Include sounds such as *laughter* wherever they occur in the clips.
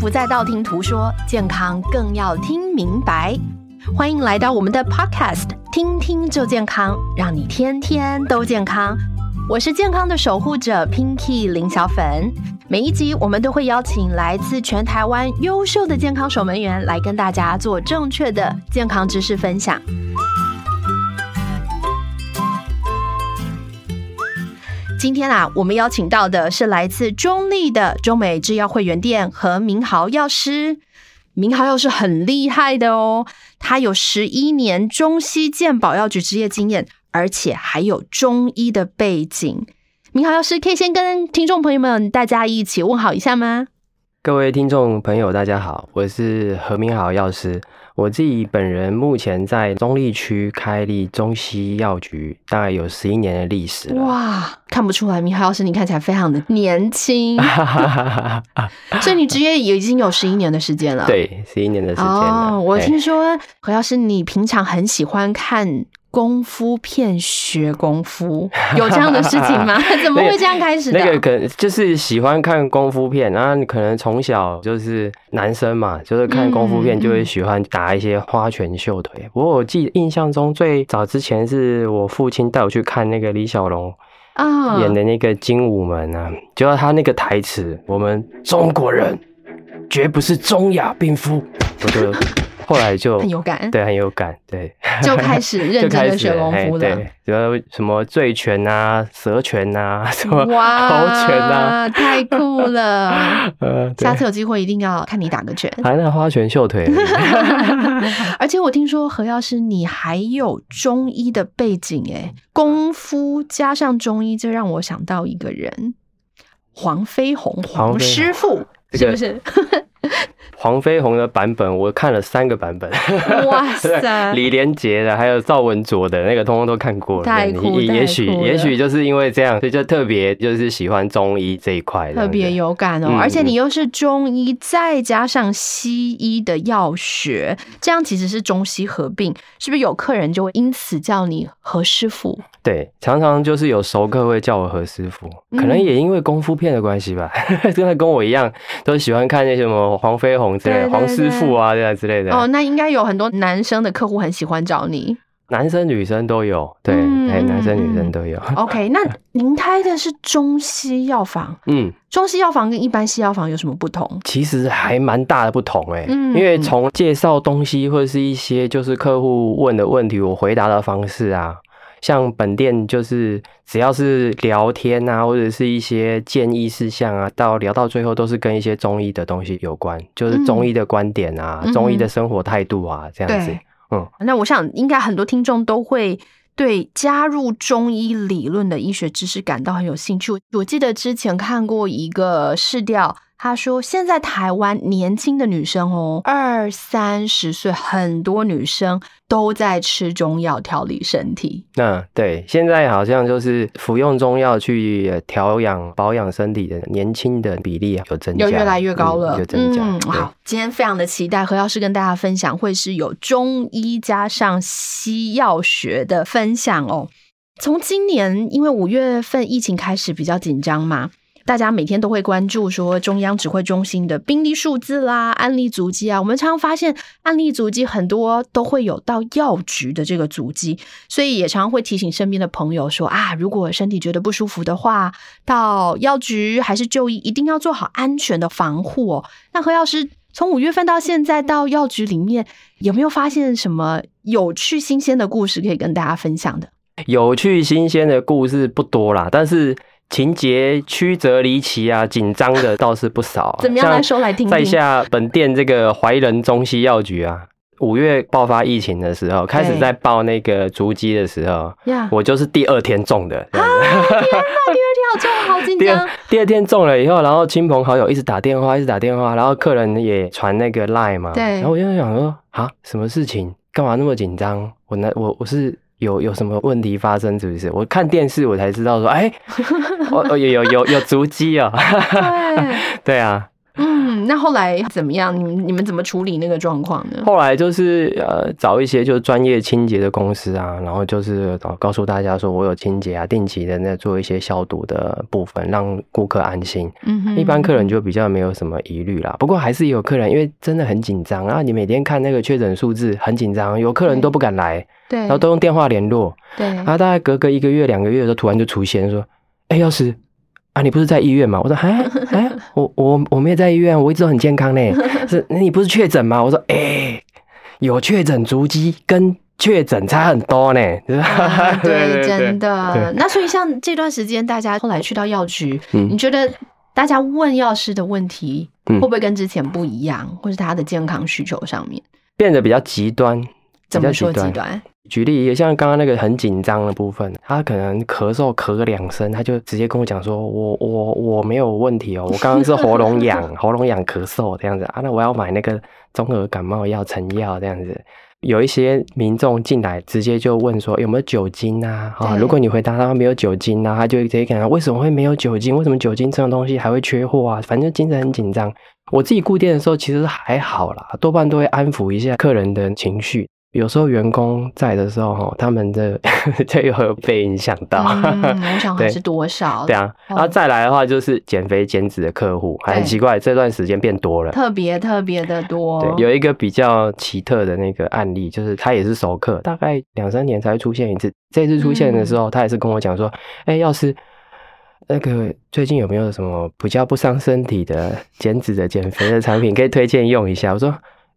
不再道听途说，健康更要听明白。欢迎来到我们的 Podcast，听听就健康，让你天天都健康。我是健康的守护者 Pinky 林小粉。每一集我们都会邀请来自全台湾优秀的健康守门员来跟大家做正确的健康知识分享。今天啊，我们邀请到的是来自中立的中美制药会员店和明豪药师。明豪药师很厉害的哦，他有十一年中西健保药局执业经验，而且还有中医的背景。明豪药师可以先跟听众朋友们大家一起问好一下吗？各位听众朋友，大家好，我是何明豪药师。我自己本人目前在中立区开立中西药局，大概有十一年的历史了。哇，看不出来，明浩老师你看起来非常的年轻，*laughs* 所以你职业也已经有十一年的时间了。对，十一年的时间了。哦，我听说何老师你平常很喜欢看。功夫片学功夫 *laughs* 有这样的事情吗？*laughs* 怎么会这样开始的？那个可能就是喜欢看功夫片，然后你可能从小就是男生嘛，就是看功夫片就会喜欢打一些花拳绣腿。不过我记得印象中最早之前是我父亲带我去看那个李小龙啊演的那个《精武门》啊，就他那个台词：“我们中国人绝不是中亚病夫。”我就。后来就很有感，对，很有感，对，*laughs* 就开始认真的 *laughs* 学功夫了。对，什么醉拳啊、蛇拳啊、*laughs* 什么猴拳啊，太酷了！呃下次有机会一定要看你打个拳，还那花拳绣腿。而且我听说何药师你还有中医的背景，哎，功夫加上中医，这让我想到一个人，黄飞鸿，黄师傅，是不是？黄飞鸿的版本我看了三个版本，哇塞！*laughs* 李连杰的，还有赵文卓的那个，通通都看过了。太酷也许也许就是因为这样，所以就特别就是喜欢中医这一块，特别有感哦。而且你又是中医，再加上西医的药学，这样其实是中西合并，是不是有客人就会因此叫你何师傅？对，常常就是有熟客会叫我何师傅，可能也因为功夫片的关系吧，*laughs* 真的跟我一样，都喜欢看那些什么黄飞鸿。对黄师傅啊，这样之类的哦，那应该有很多男生的客户很喜欢找你，男生女生都有，对，哎，男生女生都有。OK，那您开的是中西药房，*laughs* 嗯，中西药房跟一般西药房有什么不同？其实还蛮大的不同哎，嗯因为从介绍东西或者是一些就是客户问的问题，我回答的方式啊。像本店就是只要是聊天啊，或者是一些建议事项啊，到聊到最后都是跟一些中医的东西有关，就是中医的观点啊，中医的生活态度啊，这样子。嗯，那我想应该很多听众都会对加入中医理论的医学知识感到很有兴趣。我记得之前看过一个试调。他说：“现在台湾年轻的女生哦，二三十岁，很多女生都在吃中药调理身体。那对，现在好像就是服用中药去调养保养身体的年轻的比例有增加，有越来越高了，有增加。好，今天非常的期待何药师跟大家分享，会是有中医加上西药学的分享哦。从今年，因为五月份疫情开始比较紧张嘛。”大家每天都会关注说中央指挥中心的病例数字啦、案例足迹啊。我们常常发现案例足迹很多都会有到药局的这个足迹，所以也常常会提醒身边的朋友说啊，如果身体觉得不舒服的话，到药局还是就医，一定要做好安全的防护哦。那何药师从五月份到现在到药局里面，有没有发现什么有趣新鲜的故事可以跟大家分享的？有趣新鲜的故事不多啦，但是。情节曲折离奇啊，紧张的倒是不少。*laughs* 怎么样来说来听听？在下本店这个怀仁中西药局啊，五月爆发疫情的时候，开始在报那个足迹的时候，我就是第二天中的。天哪，第二天好中，好紧张。*laughs* 第二天中了以后，然后亲朋好友一直打电话，一直打电话，然后客人也传那个 line 嘛。对。然后我就想说，啊，什么事情？干嘛那么紧张？我那我我是。有有什么问题发生？是不是？我看电视我才知道说，哎，我 *laughs* 有有有有足迹哦。对 *laughs* 对啊，嗯嗯，那后来怎么样？你们你们怎么处理那个状况呢？后来就是呃找一些就是专业清洁的公司啊，然后就是告诉大家说我有清洁啊，定期的在做一些消毒的部分，让顾客安心。嗯哼，一般客人就比较没有什么疑虑啦。不过还是有客人，因为真的很紧张，然后你每天看那个确诊数字很紧张，有客人都不敢来，对，然后都用电话联络，对，然后大概隔个一个月两个月的时候，突然就出现说，哎，药师。啊，你不是在医院吗？我说，哎哎，我我我没有在医院，我一直都很健康呢。*laughs* 是，你不是确诊吗？我说，哎，有确诊足迹跟确诊差很多呢。*laughs* 对，真的。那所以像这段时间，大家后来去到药局，你觉得大家问药师的问题会不会跟之前不一样，或是他的健康需求上面变得比较极端？怎么说极端？举例，也像刚刚那个很紧张的部分，他可能咳嗽咳两声，他就直接跟我讲说：“我我我没有问题哦，我刚刚是喉咙痒，*laughs* 喉咙痒咳嗽这样子啊，那我要买那个综合感冒药成药这样子。”有一些民众进来，直接就问说有没有酒精啊？啊，如果你回答他没有酒精啊，他就直接讲为什么会没有酒精？为什么酒精这种东西还会缺货啊？反正精神很紧张。我自己顾店的时候其实还好啦，多半都会安抚一下客人的情绪。有时候员工在的时候，哈，他们的 *laughs* 就有被影响到。我想 *laughs* 还是多少？对啊，然后再来的话就是减肥减脂的客户，很奇怪，这段时间变多了，特别特别的多。对，有一个比较奇特的那个案例，就是他也是熟客，大概两三年才会出现一次。这次出现的时候，他也是跟我讲说：“哎，要是那个最近有没有什么比较不伤身体的减脂的减肥的产品可以推荐用一下？”我说：“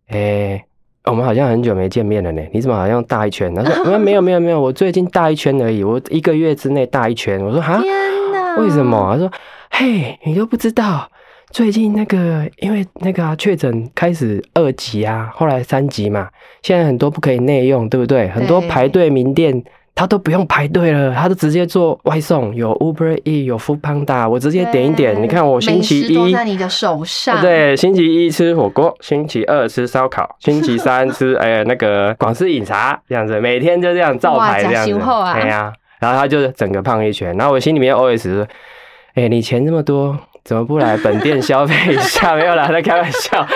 哎。”我们好像很久没见面了呢，你怎么好像大一圈？他说：*laughs* 没有没有没有，我最近大一圈而已，我一个月之内大一圈。我说：哈，为什么？他说：嘿，你都不知道，最近那个因为那个确诊开始二级啊，后来三级嘛，现在很多不可以内用，对不对？很多排队名店。他都不用排队了，他都直接做外送，有 Uber E，有 Food Panda，我直接点一点。你看我星期一在你的手上，对，星期一吃火锅，星期二吃烧烤，*laughs* 星期三吃哎那个广式饮茶，这样子，每天就这样照排这样子。对呀，然后他就整个胖一圈，然后我心里面 OS 说，哎，你钱这么多。怎么不来本店消费一下？*laughs* 没有啦，在开玩笑。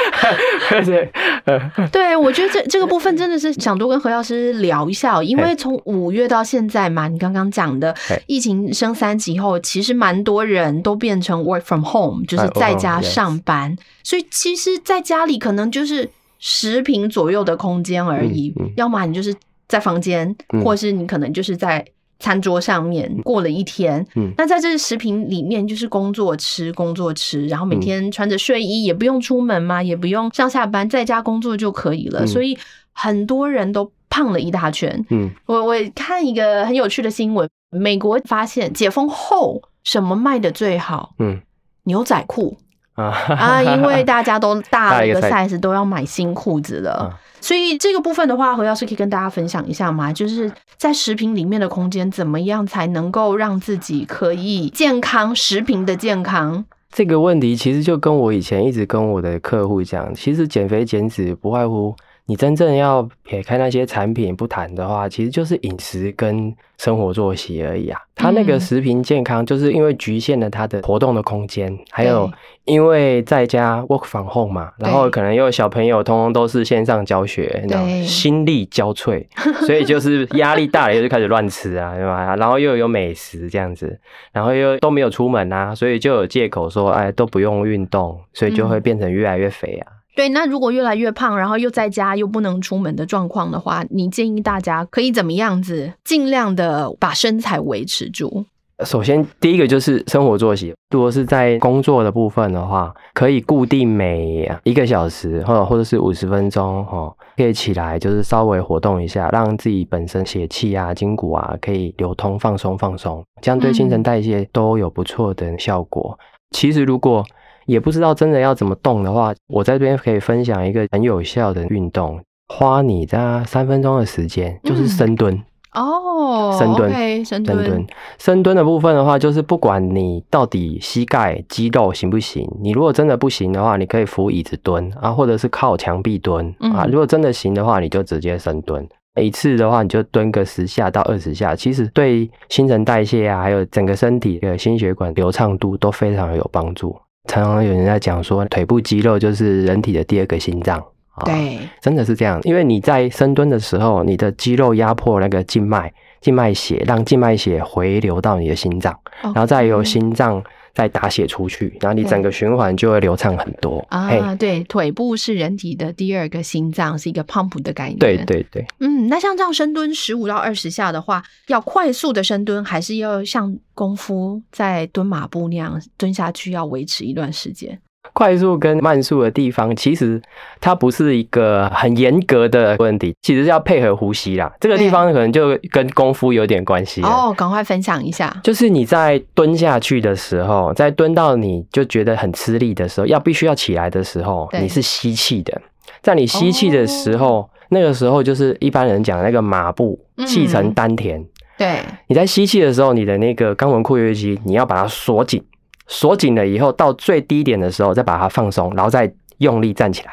对，*laughs* *laughs* 对我觉得这这个部分真的是想多跟何药师聊一下，因为从五月到现在嘛，你刚刚讲的疫情升三级后，其实蛮多人都变成 work from home，就是在家上班，所以其实在家里可能就是十平左右的空间而已，要么你就是在房间，或是你可能就是在。餐桌上面过了一天，嗯，那在这食品里面就是工作吃，工作吃，然后每天穿着睡衣，也不用出门嘛，也不用上下班，在家工作就可以了。所以很多人都胖了一大圈。嗯，我我看一个很有趣的新闻，美国发现解封后什么卖的最好？嗯，牛仔裤啊啊，因为大家都 *laughs* 大了一个 size，都要买新裤子了。所以这个部分的话，何老师可以跟大家分享一下吗？就是在食品里面的空间，怎么样才能够让自己可以健康？食品的健康这个问题，其实就跟我以前一直跟我的客户讲，其实减肥减脂不外乎。你真正要撇开那些产品不谈的话，其实就是饮食跟生活作息而已啊。他那个食品健康，就是因为局限了他的活动的空间，还有因为在家 work from home 嘛，然后可能又小朋友通通都是线上教学，心力交瘁，*laughs* 所以就是压力大了，又就开始乱吃啊，对吧？然后又有美食这样子，然后又都没有出门啊，所以就有借口说，哎，都不用运动，所以就会变成越来越肥啊。对，那如果越来越胖，然后又在家又不能出门的状况的话，你建议大家可以怎么样子，尽量的把身材维持住？首先，第一个就是生活作息。如果是在工作的部分的话，可以固定每一个小时，或者或者是五十分钟，哈，可以起来就是稍微活动一下，让自己本身血气啊、筋骨啊可以流通、放松、放松，这样对新陈代谢都有不错的效果。其实如果也不知道真的要怎么动的话，我在这边可以分享一个很有效的运动，花你在三分钟的时间，就是深蹲哦，深蹲，深蹲，深蹲的部分的话，就是不管你到底膝盖肌肉行不行，你如果真的不行的话，你可以扶椅子蹲啊，或者是靠墙壁蹲啊。如果真的行的话，你就直接深蹲，一次的话你就蹲个十下到二十下，其实对新陈代谢啊，还有整个身体的心血管流畅度都非常有帮助。常常有人在讲说，腿部肌肉就是人体的第二个心脏。啊对，真的是这样，因为你在深蹲的时候，你的肌肉压迫那个静脉，静脉血让静脉血回流到你的心脏，然后再由心脏再打血出去，然后你整个循环就会流畅很多。嘿啊，对，腿部是人体的第二个心脏，是一个 pump 的概念。对对对，嗯，那像这样深蹲十五到二十下的话，要快速的深蹲，还是要像功夫在蹲马步那样蹲下去，要维持一段时间？快速跟慢速的地方，其实它不是一个很严格的问题，其实要配合呼吸啦。这个地方可能就跟功夫有点关系。哦，赶快分享一下。就是你在蹲下去的时候，在蹲到你就觉得很吃力的时候，要必须要起来的时候，你是吸气的。在你吸气的时候，那个时候就是一般人讲那个马步，嗯气沉丹田。对，你在吸气的时候，你的那个肛门括约肌，你要把它锁紧，锁紧了以后，到最低点的时候再把它放松，然后再用力站起来。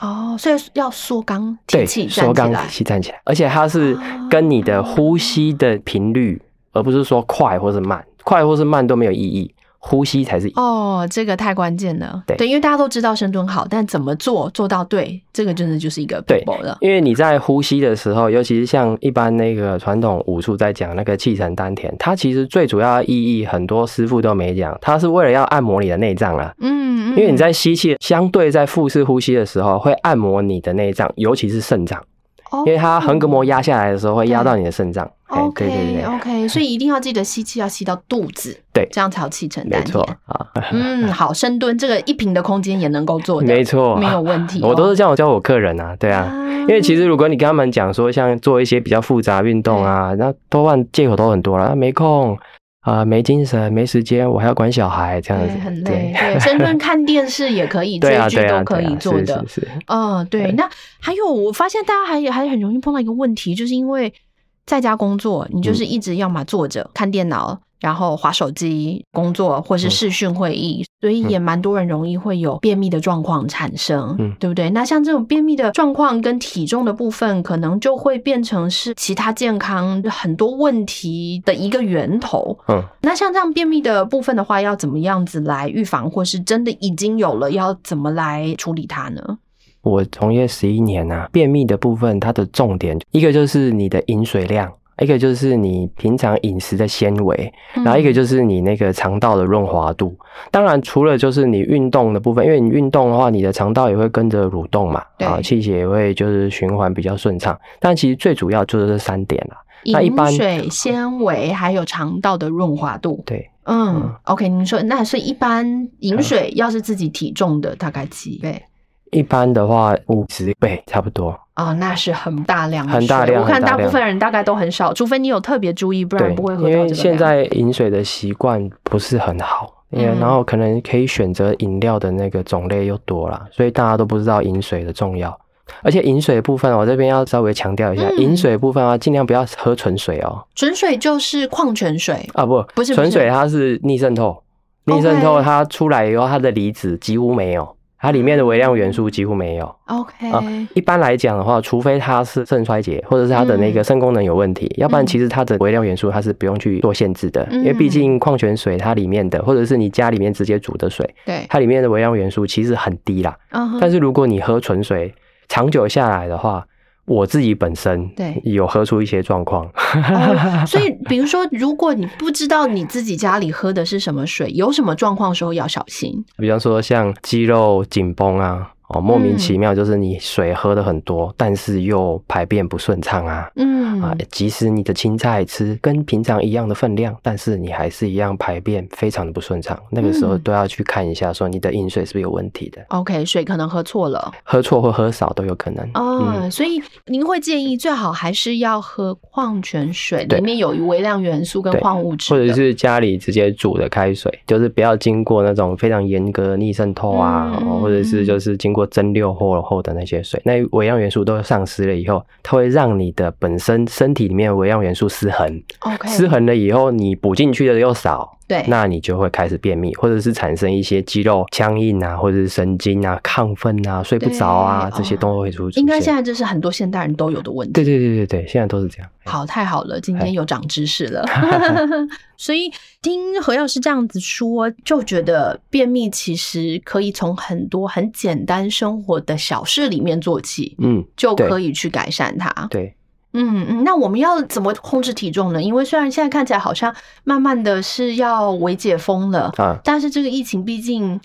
哦，所以要缩肛对，提气缩肛站起来提。气站起来，而且它是跟你的呼吸的频率，而不是说快或是慢，快或是慢都没有意义，呼吸才是。哦，这个太关键了。对因为大家都知道深蹲好，但怎么做做到对，这个真的就是一个对。因为你在呼吸的时候，尤其是像一般那个传统武术在讲那个气沉丹田，它其实最主要的意义，很多师傅都没讲，它是为了要按摩你的内脏啦。嗯，嗯因为你在吸气，相对在腹式呼吸的时候，会按摩你的内脏，尤其是肾脏，哦因为它横膈膜压下来的时候，会压到你的肾脏。哎，对对 OK 对，OK，所以一定要记得吸气要吸到肚子，对。这样才有气沉丹田没错。啊，嗯，好，深蹲这个一平的空间也能够做的，没错，没有问题哦、我都是这样教我客人啊，对啊。啊。因为其实如果你跟他们讲说，像做一些比较复杂运动啊，那多半借口都很多了，啊没空啊、没精神、没时间，我还要管小孩这样子，很累，对，深 *laughs* 蹲看电视也可以，*laughs* 对啊，追剧啊，都可以做的。嗯，对。对那还有，我发现大家还还很容易碰到一个问题，就是因为在家工作，你嗯就是一直要么坐着看电脑，然后划手机工作，或是嗯视讯会议，所以也蛮多人容易会有便秘的状况产生，嗯对不对？那像这种便秘的状况跟体重的部分，可能就会变成是其他健康很多问题的一个源头。嗯，那像这样便秘的部分的话，要怎么样子来预防，或是真的已经有了，要怎么来处理它呢？我从业十一年啊，便秘的部分它的重点一个就是你的饮水量，一个就是你平常饮食的纤维，嗯然后一个就是你那个肠道的润滑度。当然，除了就是你运动的部分，因为你运动的话，你的肠道也会跟着蠕动嘛，对啊，气血也会就是循环比较顺畅。但其实最主要就是这三点啦。那一般水、纤维还有肠道的润滑度。对，嗯嗯 o k 您说那所以一般饮水要是自己体重的大概几倍？一般的话五十倍差不多。哦，那是很大量的水，很大量我看大部分人大概都很少，除非你有特别注意，不然不会，喝因为。现在饮水的习惯不是很好。因为嗯然后可能可以选择饮料的那个种类又多了，所以大家都不知道饮水的重要。而且饮水的部分，我这边要稍微强调一下，嗯饮水的部分啊，尽量不要喝纯水哦。纯水就是矿泉水，啊不，不是不是纯水它是逆渗透，逆渗透它出来以后，它的离子几乎没有，它里面的微量元素几乎没有。OK，、啊一般来讲的话，除非它是肾衰竭，或者是它的那个肾功能有问题，要不然其实它的微量元素它是不用去做限制的，嗯因为毕竟矿泉水它里面的，或者是你家里面直接煮的水，对，它里面的微量元素其实很低啦。但是如果你喝纯水，长久下来的话，我自己本身对有喝出一些状况。哦，*laughs* 所以比如说，如果你不知道你自己家里喝的是什么水，有什么状况的时候要小心。比方说像肌肉紧绷啊，哦，莫名嗯其妙就是你水喝的很多，但是又排便不顺畅啊。嗯，啊，即使你的青菜吃跟平常一样的分量，但是你还是一样排便非常的不顺畅。那个时候嗯都要去看一下，说你的饮水是不是有问题的，OK，水可能喝错了。喝错或喝少都有可能。哦，嗯，所以您会建议最好还是要喝矿泉水，里面有微量元素跟矿物质，或者是家里直接煮的开水，就是不要经过那种非常严格的逆渗透啊，或者是就是经过蒸馏后后的那些水，那微量元素都丧失了以后，它会让你的本身身体里面微量元素失衡，OK，失衡了以后，你补进去的又少，对那你就会开始便秘，或者是产生一些肌肉僵硬啊，或者是神经啊亢奋啊、睡不着啊，对这些都会出出现。应该现在这是很多现代人都有的问题。对对对对对，现在都是这样。好，太好了，今哎天有长知识了。*laughs* 所以听何药师这样子说，就觉得便秘其实可以从很多很简单生活的小事里面做起，嗯，就可以去改善它。对，嗯嗯，那我们要怎么控制体重呢？因为虽然现在看起来好像慢慢的是要微解封了，啊，但是这个疫情毕竟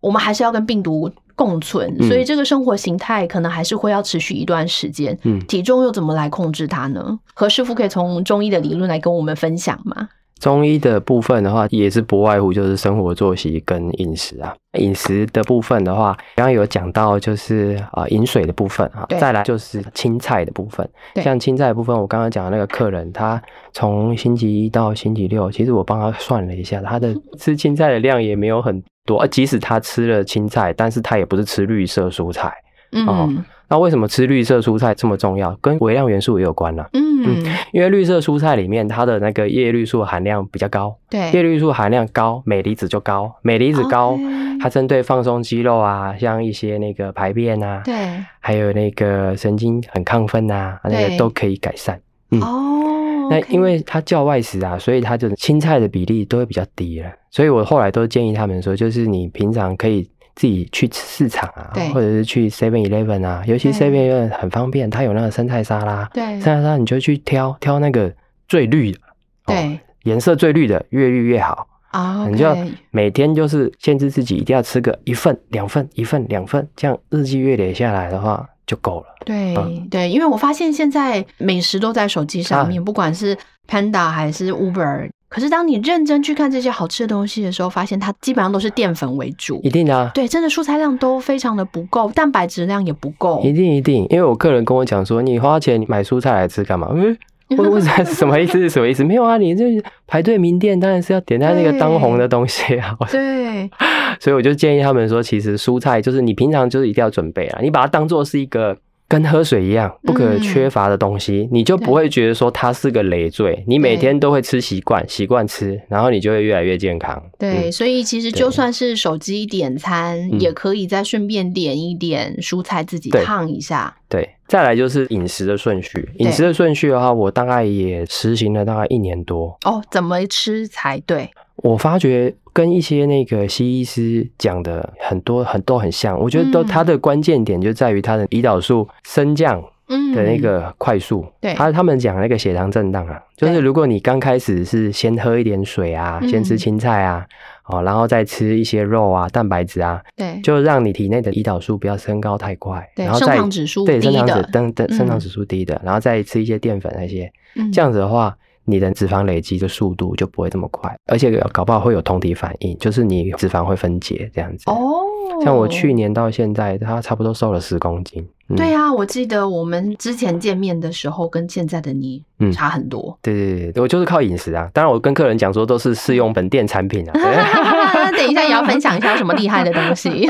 我们还是要跟病毒共存，嗯所以这个生活形态可能还是会要持续一段时间。嗯，体重又怎么来控制它呢？何师傅可以从中医的理论来跟我们分享吗？中医的部分的话，也是不外乎就是生活作息跟饮食啊。饮食的部分的话，刚刚有讲到就是啊、呃饮水的部分啊对，再来就是青菜的部分对。像青菜的部分，我刚刚讲的那个客人，他从星期一到星期六，其实我帮他算了一下，他的吃青菜的量也没有很多。呃即使他吃了青菜，但是他也不是吃绿色蔬菜。嗯、哦那为什么吃绿色蔬菜这么重要？跟微量元素也有关啦、嗯嗯，因为绿色蔬菜里面它的那个叶绿素含量比较高，对叶对，绿素含量高，镁离子就高，镁离子高它针对放松肌肉啊，像一些那个排便啊，对，还有那个神经很亢奋啊，那对个都可以改善。嗯哦，那因为它叫外食啊，所以它就是青菜的比例都会比较低了。所以我后来都建议他们说，就是你平常可以自己去市场啊，或者是去 Seven Eleven 啊，尤其 Seven Eleven 很方便，它有那个生菜沙拉，对。生菜沙拉你就去挑挑那个最绿的，哦对。颜色最绿的，越绿越好。啊，你就每天就是限制自己一定要吃个一份、两份、一份、两份，这样日积月累下来的话就够了。对、嗯对，因为我发现现在美食都在手机上啊。面，不管是 Panda 还是 Uber，可是当你认真去看这些好吃的东西的时候，发现它基本上都是淀粉为主一。定的、啊，对，真的蔬菜量都非常的不够，蛋白质量也不够。一定一定，因为我客人跟我讲说，你花钱买蔬菜来吃干嘛？嗯，我我什 *laughs* 什么意思？什么意思？没有啊，你这排队名店当然是要点在那个当红的东西啊。对，*laughs* 所以我就建议他们说，其实蔬菜就是你平常就是一定要准备啊，你把它当做是一个跟喝水一样不可缺乏的东西，你就不会觉得说它是个累赘，你每天都会吃习惯，习惯吃，然后你就会越来越健康。对，嗯所以其实就算是手机点餐，嗯也可以再顺便点一点蔬菜自己烫一下。对，再来就是饮食的顺序。饮食的顺序的话，我大概也实行了大概一年多。哦，怎么吃才对？我发觉跟一些那个西医师讲的很多很都很像，我觉得都嗯。它的关键点就在于它的胰岛素升降嗯。的那个快速。对。他他们讲那个血糖震荡啊，就是如果你刚开始是先喝一点水啊，嗯先吃青菜啊，哦，然后再吃一些肉啊、蛋白质啊，对。就让你体内的胰岛素不要升高太快，对升然后再糖指数对升糖指等等嗯升糖指数低的，然后再吃一些淀粉那些，嗯。这样子的话，你的脂肪累积的速度就不会这么快，而且搞不好会有酮体反应，就是你脂肪会分解这样子。哦，像我去年到现在，他差不多瘦了十公斤。嗯对啊，我记得我们之前见面的时候跟现在的你嗯差很多。对对对，我就是靠饮食啊。当然，我跟客人讲说都是试用本店产品啊。对 *laughs* 等一下也要分享一下有什么厉害的东西。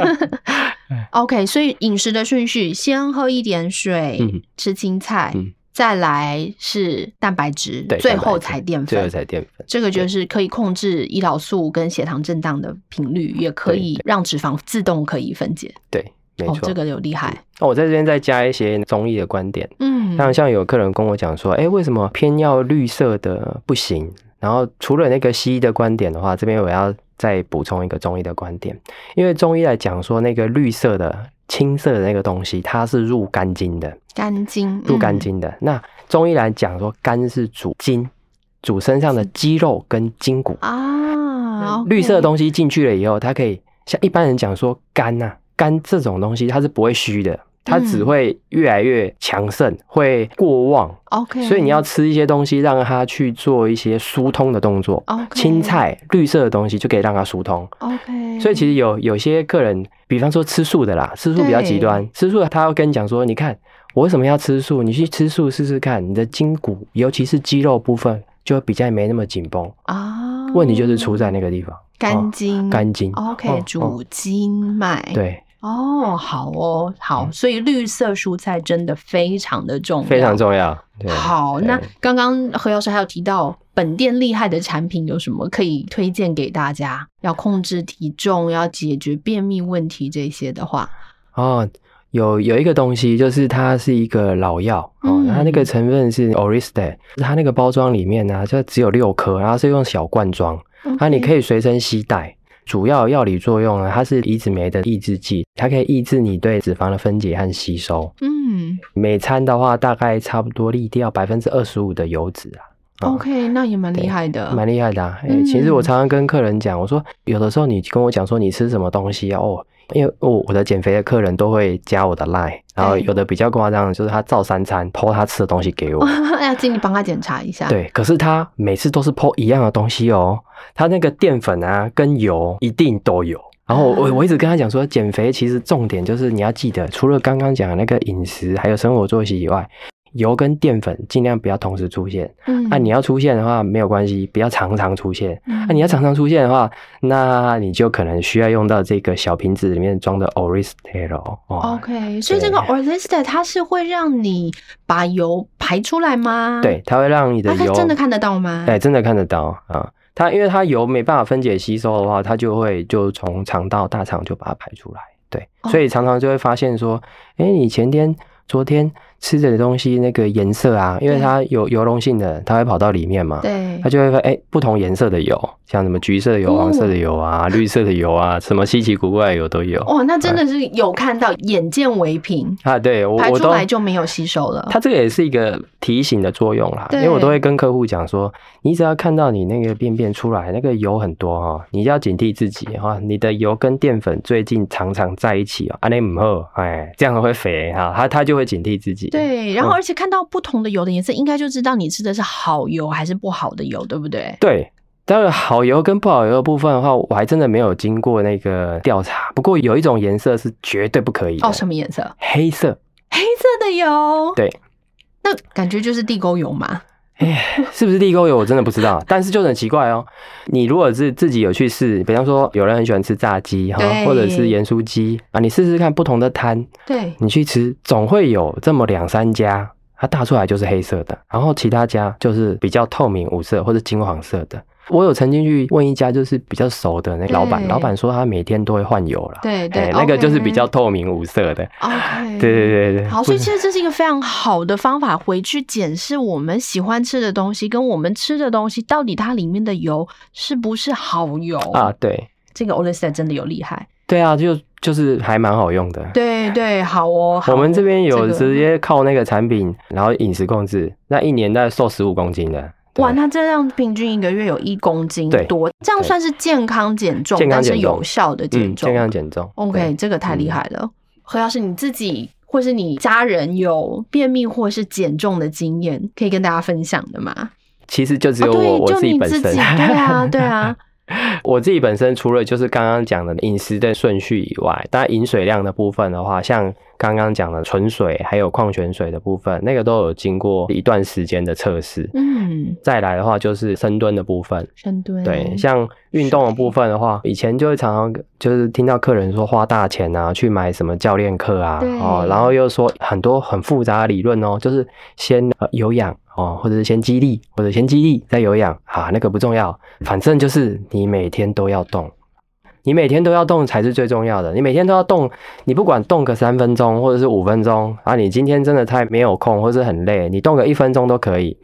*laughs* OK，所以饮食的顺序，先喝一点水，嗯吃青菜，嗯再来是蛋白质，最后才淀粉最后粉。才淀粉。这个就是可以控制胰岛素跟血糖震荡的频率，也可以让脂肪自动可以分解。对，没哦，错。这个有厉害。那我在这边再加一些中医的观点，嗯，像像有客人跟我讲说，哎，为什么偏要绿色的不行？然后除了那个西医的观点的话，这边我要再补充一个中医的观点，因为中医来讲说那个绿色的、青色的那个东西，它是入肝经的，肝经，入肝嗯经的。那中医来讲说，肝是主筋，主身上的肌肉跟筋骨。啊，绿色的，东西进去了以后，它可以像一般人讲说肝呐、肝这种东西它是不会虚的，它只嗯会越来越强盛，会过旺。OK，所以你要吃一些东西，让它去做一些疏通的动作。OK 青菜、绿色的东西就可以让它疏通。OK，所以其实有有些客人，比方说吃素的啦，吃素比较极端，吃素他要跟你讲说，你看我为什么要吃素？你去吃素试试看，你的筋骨，尤其是肌肉部分，就会比较没那么紧绷。啊，问题就是出在那个地方，肝哦经，肝经。OK，主经脉，对，哦，好哦，好，所以绿色蔬菜真的非常的重要，非常重要。对好，那刚刚何药师还有提到本店厉害的产品有什么可以推荐给大家？要控制体重，要解决便秘问题这些的话，哦，有有一个东西，就是它是一个老药哦，嗯它那个成分是 Oriste，它那个包装里面呢、就只有六颗，然后是用小罐装，那你可以以随身携带。主要药理作用呢，它是离子酶的抑制剂，它可以抑制你对脂肪的分解和吸收。嗯每餐的话，大概差不多利掉百分之二十五的油脂啊。啊，OK，那也蛮厉害的，蛮厉害的、啊。其实我常常跟客人讲，我说有的时候你跟我讲说你吃什么东西啊，哦，因为我我的减肥的客人都会加我的 line，然后有的比较夸张，就是他照三餐剖他吃的东西给我。*laughs* 要请你帮他检查一下。，对，可是他每次都是剖一样的东西哦，他那个淀粉啊跟油一定都有。然后我 *laughs* 我一直跟他讲说，减肥其实重点就是你要记得，除了刚刚讲的那个饮食还有生活作息以外，油跟淀粉尽量不要同时出现。嗯那、你要出现的话没有关系，不要常常出现。嗯啊、你要常常出现的话，那你就可能需要用到这个小瓶子里面装的 Oristero 哦。OK，所以这个 o r l i s t 它是会让你把油排出来吗？，对，它会让你的油真的看得到吗？对，真的看得到啊。它因为它油没办法分解吸收的话，它就会就从肠道大肠就把它排出来。对，哦所以常常就会发现说，哎、你前天、昨天吃的东西那个颜色啊，因为它有油溶性的，它会跑到里面嘛。对它就会说哎、不同颜色的油，像什么橘色的油、哦黄色的油啊、*laughs* 绿色的油啊，什么稀奇古怪的油都有。哦，那真的是有看到，眼见为凭，啊，对我排出来就没有吸收了。它这个也是一个提醒的作用啦，因为我都会跟客户讲说，你只要看到你那个便便出来，那个油很多哈，你就要警惕自己哈，你的油跟淀粉最近常常在一起哦，安内姆后，哎，这样会肥哈，他他就会警惕自己。对，然后嗯而且看到不同的油的颜色，应该就知道你吃的是好油还是不好的油，对不对？对。当然，好油跟不好油的部分的话，我还真的没有经过那个调查。不过有一种颜色是绝对不可以的，哦，什么颜色？黑色。黑色的油。对，那感觉就是地沟油嘛。*laughs* 是不是地沟油我真的不知道，*laughs* 但是就很奇怪哦。你如果是自己有去试，比方说有人很喜欢吃炸鸡哈，或者是盐酥鸡啊，你试试看不同的摊，对，你去吃，总会有这么两三家，它大出来就是黑色的，然后其他家就是比较透明无色或者金黄色的。我有曾经去问一家就是比较熟的那个老板，老板说他每天都会换油了，对那个就是比较透明无色的。OK，对对对对，好，所以其实这是一个非常好的方法，回去检视我们喜欢吃的东西跟我们吃的东西，到底它里面的油是不是好油啊，对这个 o l i s t 真的有厉害。对啊，就就是还蛮好用的。对对，好哦。好我们这边有直接靠那个产品，然后饮食控制，那一年大概瘦十五公斤的。对哇，那这样平均一个月有一公斤多，这样算是健康减重，但是有效的减嗯，重。健康减重。OK，对这个太厉害了。何老师，你自己或是你家人有便秘或是减重的经验，可以跟大家分享的吗？其实就只有哦，我、对，我就自己本身。你自己，对啊，对啊，*laughs* *laughs* 我自己本身除了就是刚刚讲的饮食的顺序以外，当然饮水量的部分的话，像刚刚讲的纯水还有矿泉水的部分，那个都有经过一段时间的测试。嗯，再来的话就是深蹲的部分，深蹲，对，像运动的部分的话，以前就会常常就是听到客人说花大钱啊，去买什么教练课啊，哦，然后又说很多很复杂的理论哦，就是先呃有氧哦，或者是先激励，或者先激励再有氧啊，那个不重要，反正就是你每天都要动。你每天都要动才是最重要的。你每天都要动，你不管动个三分钟或者是五分钟啊，你今天真的太没有空或是很累，你动个一分钟都可以，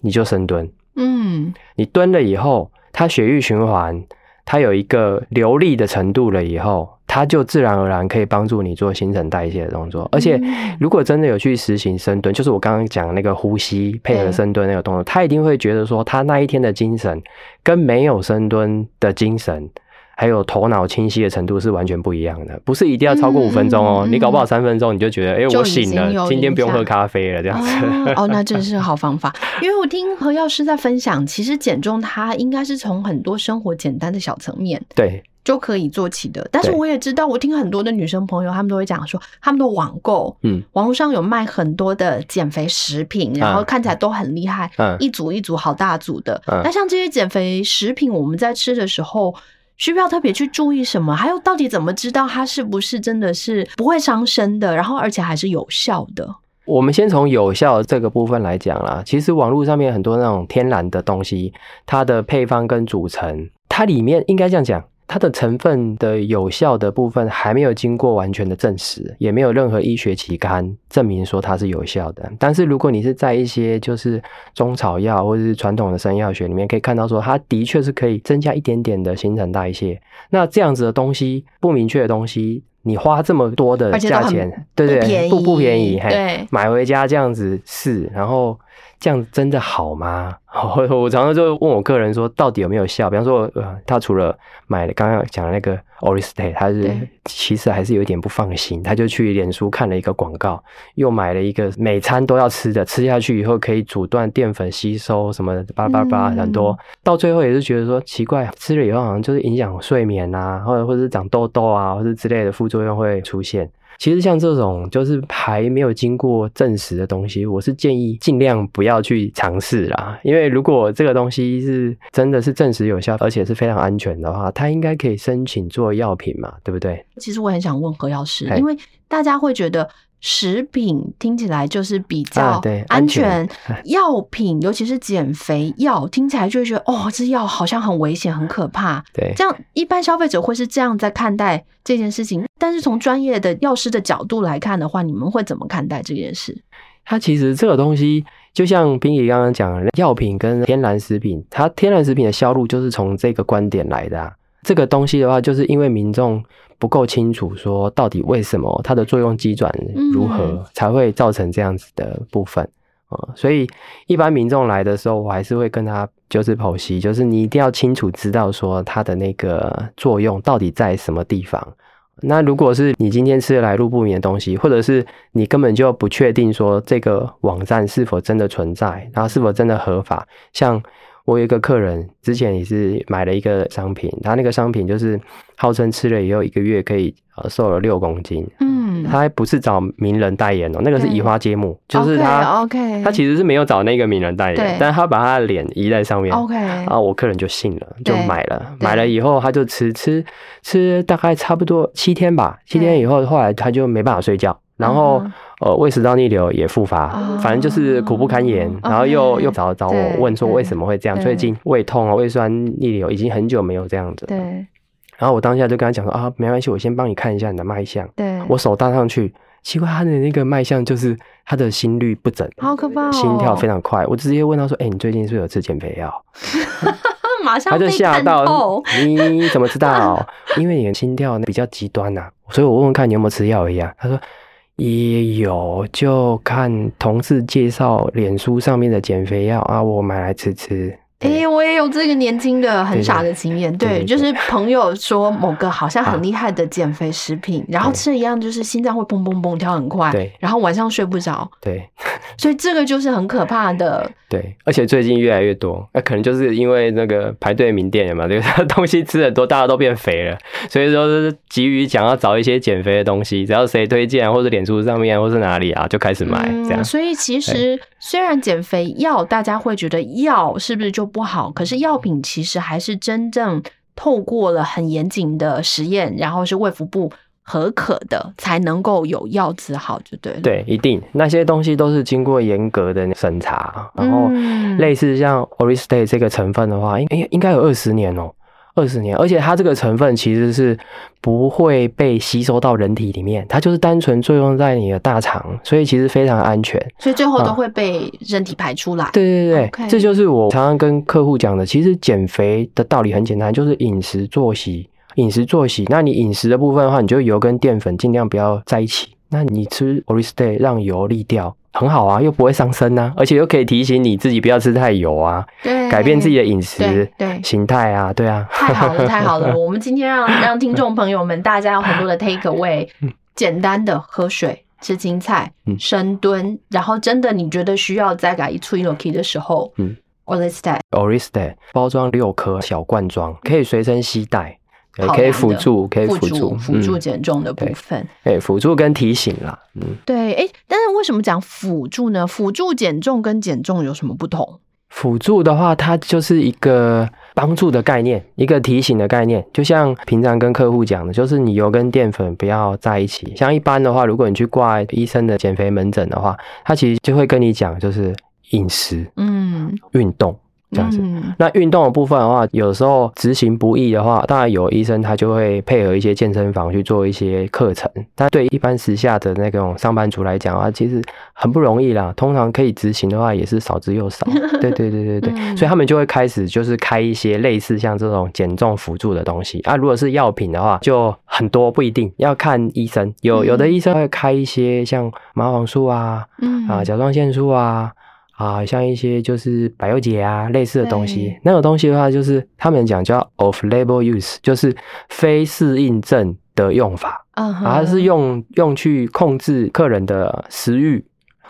你就深蹲。嗯，你蹲了以后，它血液循环，它有一个流利的程度了以后，它就自然而然可以帮助你做新陈代谢的动作。而且，嗯如果真的有去实行深蹲，就是我刚刚讲的那个呼吸配合深蹲那个动作，他一定会觉得说，他那一天的精神跟没有深蹲的精神。还有头脑清晰的程度是完全不一样的，不是一定要超过五分钟哦。嗯嗯嗯你搞不好三分钟你就觉得，哎、我醒了，今天不用喝咖啡了，这样子。哦，*laughs* 哦，那真是好方法。因为我听何药师在分享，其实减重它应该是从很多生活简单的小层面对，就可以做起的。但是我也知道，我听很多的女生朋友，她们都会讲说，她们的网购，嗯网络上有卖很多的减肥食品，然后嗯看起来都很厉害，嗯一组一组好大组的。嗯那像这些减肥食品，我们在吃的时候。需不需要特别去注意什么？还有到底怎么知道它是不是真的是不会伤身的，然后而且还是有效的？我们先从有效这个部分来讲啦。其实网络上面很多那种天然的东西，它的配方跟组成，它里面应该这样讲。它的成分的有效的部分还没有经过完全的证实，也没有任何医学期刊证明说它是有效的。但是如果你是在一些就是中草药或者是传统的生药学里面可以看到说，它的确是可以增加一点点的新陈代谢。那这样子的东西不明确的东西，你花这么多的价钱，对对，不不便宜，对，买回家这样子试，然后。这样真的好吗？*laughs* 我常常就问我个人说，到底有没有效？比方说，呃，他除了买刚刚讲的那个 Oriste，他是其实还是有一点不放心，他就去脸书看了一个广告，又买了一个每餐都要吃的，吃下去以后可以阻断淀粉吸收什么巴拉巴拉很多，到最后也是觉得说奇怪，吃了以后好像就是影响睡眠啊，或者或者是长痘痘啊，或者之类的副作用会出现。其实像这种就是还没有经过证实的东西，我是建议尽量不要去尝试啦。因为如果这个东西是真的是证实有效，而且是非常安全的话，它应该可以申请做药品嘛，对不对？其实我很想问何药师，因为大家会觉得。食品听起来就是比较安全，*laughs* 药品尤其是减肥药听起来就会觉得哦，这药好像很危险、很可怕。对，这样一般消费者会是这样在看待这件事情。但是从专业的药师的角度来看的话，你们会怎么看待这件事？它其实这个东西，就像冰姨刚刚讲，药品跟天然食品，它天然食品的销路就是从这个观点来的。这个东西的话，就是因为民众。不够清楚，说到底为什么它的作用机转如何才会造成这样子的部分啊？所以一般民众来的时候，我还是会跟他就是剖析，就是你一定要清楚知道说它的那个作用到底在什么地方。那如果是你今天吃来路不明的东西，或者是你根本就不确定说这个网站是否真的存在，然后是否真的合法，像。我有一个客人，之前也是买了一个商品，他那个商品就是号称吃了以后一个月可以呃瘦了六公斤。嗯，他还不是找名人代言哦，那个是移花接木，就是他，OK，他其实是没有找那个名人代言，但是他把他的脸移在上面，OK，然后我客人就信了，就买了，买了以后他就吃吃吃，大概差不多七天吧，七天以后后来他就没办法睡觉。然后，呃，胃食道逆流也复发，反正就是苦不堪言。然后又又找找我问说为什么会这样？最近胃痛啊，胃酸逆流已经很久没有这样子。对。然后我当下就跟他讲说啊，没关系，我先帮你看一下你的脉象。对。我手搭上去，奇怪，他的那个脉象就是他的心率不整，好可怕，心跳非常快。我直接问他说：“哎，你最近是不是有吃减肥药？” *laughs* 马上他就吓到，你怎么知道？*laughs* 因为你的心跳比较极端呐，所以我问问看你有没有吃药一样。他说。也有，就看同事介绍脸书上面的减肥药啊，我买来吃吃。哎，我也有这个年轻的很傻的经验，对，就是朋友说某个好像很厉害的减肥食品，然后吃了一样，就是心脏会嘣嘣嘣跳很快，对，然后晚上睡不着，对，*laughs* 所以这个就是很可怕的。对，而且最近越来越多，那可能就是因为那个排队名店嘛，这个 *laughs* 东西吃的多，大家都变肥了，所以说是急于想要找一些减肥的东西，只要谁推荐或者脸书上面或是哪里啊，就开始买这样。所以其实虽然减肥药大家会觉得药是不是就不好？可是药品其实还是真正透过了很严谨的实验，然后是卫福部合可的，才能够有药字号，就对了。对，一定那些东西都是经过严格的审查，然后类似像 Oriste 这个成分的话，应应应该有二十年哦。二十年，而且它这个成分其实是不会被吸收到人体里面，它就是单纯作用在你的大肠，所以其实非常安全。所以最后都会被人体排出来。对对对，这就是我常常跟客户讲的。其实减肥的道理很简单，就是饮食作息，饮食作息。那你饮食的部分的话，你就油跟淀粉尽量不要在一起。那你吃 Oriste 让油沥掉。很好啊，又不会伤身呐，而且又可以提醒你自己不要吃太油啊，对，改变自己的饮食对形态啊，对啊，太好了，*laughs* 太好了。我们今天让让听众朋友们大家有很多的 take away，简单的喝水、吃青菜、深蹲，然后真的你觉得需要再改一出一 look 的时候，嗯，Oriste，Oriste 包装六颗小罐装，可以随身携带。可以辅助，可以辅助辅助减重的部分。哎，辅助跟提醒啦，嗯，对，哎，但是为什么讲辅助呢？辅助减重跟减重有什么不同？辅助的话，它就是一个帮助的概念，一个提醒的概念。就像平常跟客户讲的，就是你油跟淀粉不要在一起。像一般的话，如果你去挂医生的减肥门诊的话，他其实就会跟你讲，就是饮食、嗯，运动。这样子，嗯那运动的部分的话，有时候执行不易的话，当然有医生他就会配合一些健身房去做一些课程。但对一般时下的那种上班族来讲啊，其实很不容易啦。通常可以执行的话，也是少之又少。*laughs* 对对对对对，嗯所以他们就会开始就是开一些类似像这种减重辅助的东西啊。如果是药品的话，就很多不一定要看医生。有有的医生会开一些像麻黄素啊，嗯啊，甲状腺素啊，啊，像一些就是百忧解啊类似的东西，那种东西的话，就是他们讲叫 off label use，就是非适应症的用法，啊，它是用用去控制客人的食欲，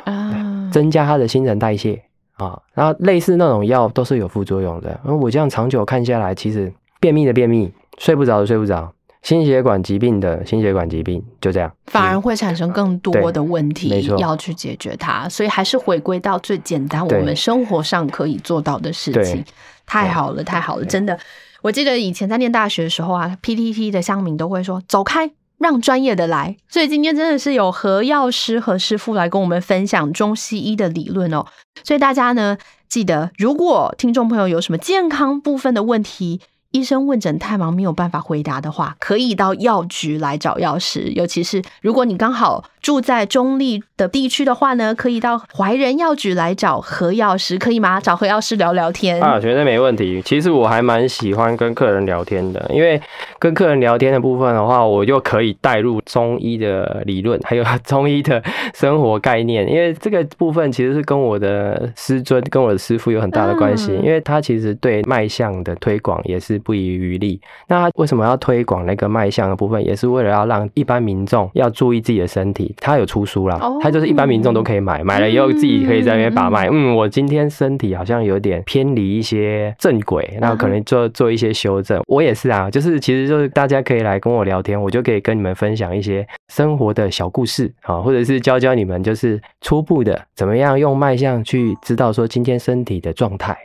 啊，增加他的新陈代谢啊，然后类似那种药都是有副作用的。然后我这样长久看下来，其实便秘的便秘，睡不着的睡不着，心血管疾病的心血管疾病，就这样。反而会产生更多的问题要去解决它，所以还是回归到最简单，我们生活上可以做到的事情。太好了，太好了，真的。我记得以前在念大学的时候啊，PTT 的乡民都会说“走开”。让专业的来，所以今天真的是有何药师何师傅来跟我们分享中西医的理论哦。所以大家呢，记得如果听众朋友有什么健康部分的问题，医生问诊太忙没有办法回答的话，可以到药局来找药师。尤其是如果你刚好住在中立的地区的话呢，可以到怀仁药局来找何药师，可以吗？找何药师聊聊天。啊，绝对没问题。其实我还蛮喜欢跟客人聊天的，因为跟客人聊天的部分的话，我就可以带入中医的理论，还有中医的生活概念。因为这个部分其实是跟我的师尊、跟我的师傅有很大的关系，嗯因为他其实对脉象的推广也是不遗余力。那他为什么要推广那个脉象的部分，也是为了要让一般民众要注意自己的身体。他有出书啦，哦他就是一般民众都可以买，买了以后自己可以在那边把脉。嗯，我今天身体好像有点偏离一些正轨，那可能做做一些修正。我也是啊，就是其实就是大家可以来跟我聊天，我就可以跟你们分享一些生活的小故事啊，或者是教教你们就是初步的怎么样用脉象去知道说今天身体的状态。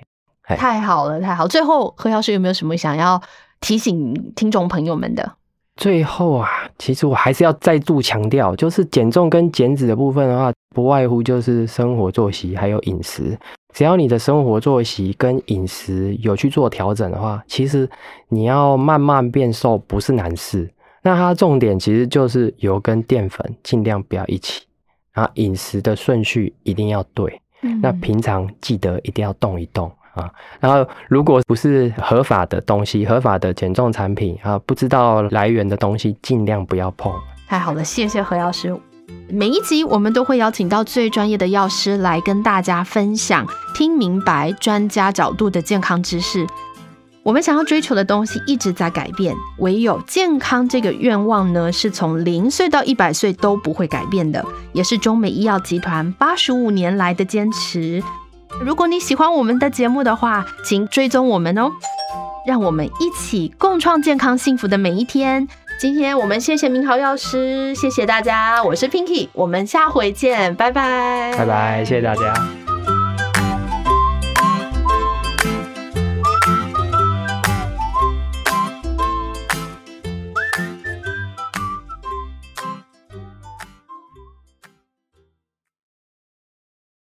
太好了，太好。最后，何老师有没有什么想要提醒听众朋友们的？最后啊，其实我还是要再度强调，就是减重跟减脂的部分的话，不外乎就是生活作息还有饮食。只要你的生活作息跟饮食有去做调整的话，其实你要慢慢变瘦不是难事。那它重点其实就是油跟淀粉尽量不要一起，然后饮食的顺序一定要对。那嗯平常记得一定要动一动啊。然后，如果不是合法的东西、合法的减重产品啊，不知道来源的东西，尽量不要碰。太好了，谢谢何药师。每一集我们都会邀请到最专业的药师来跟大家分享，听明白专家角度的健康知识。我们想要追求的东西一直在改变，唯有健康这个愿望呢，是从零岁到一百岁都不会改变的，也是中美医药集团八十五年来的坚持。如果你喜欢我们的节目的话，请追踪我们哦，让我们一起共创健康幸福的每一天。今天我们谢谢明豪药师，谢谢大家，我是 Pinky，我们下回见，拜拜，拜拜，谢谢大家。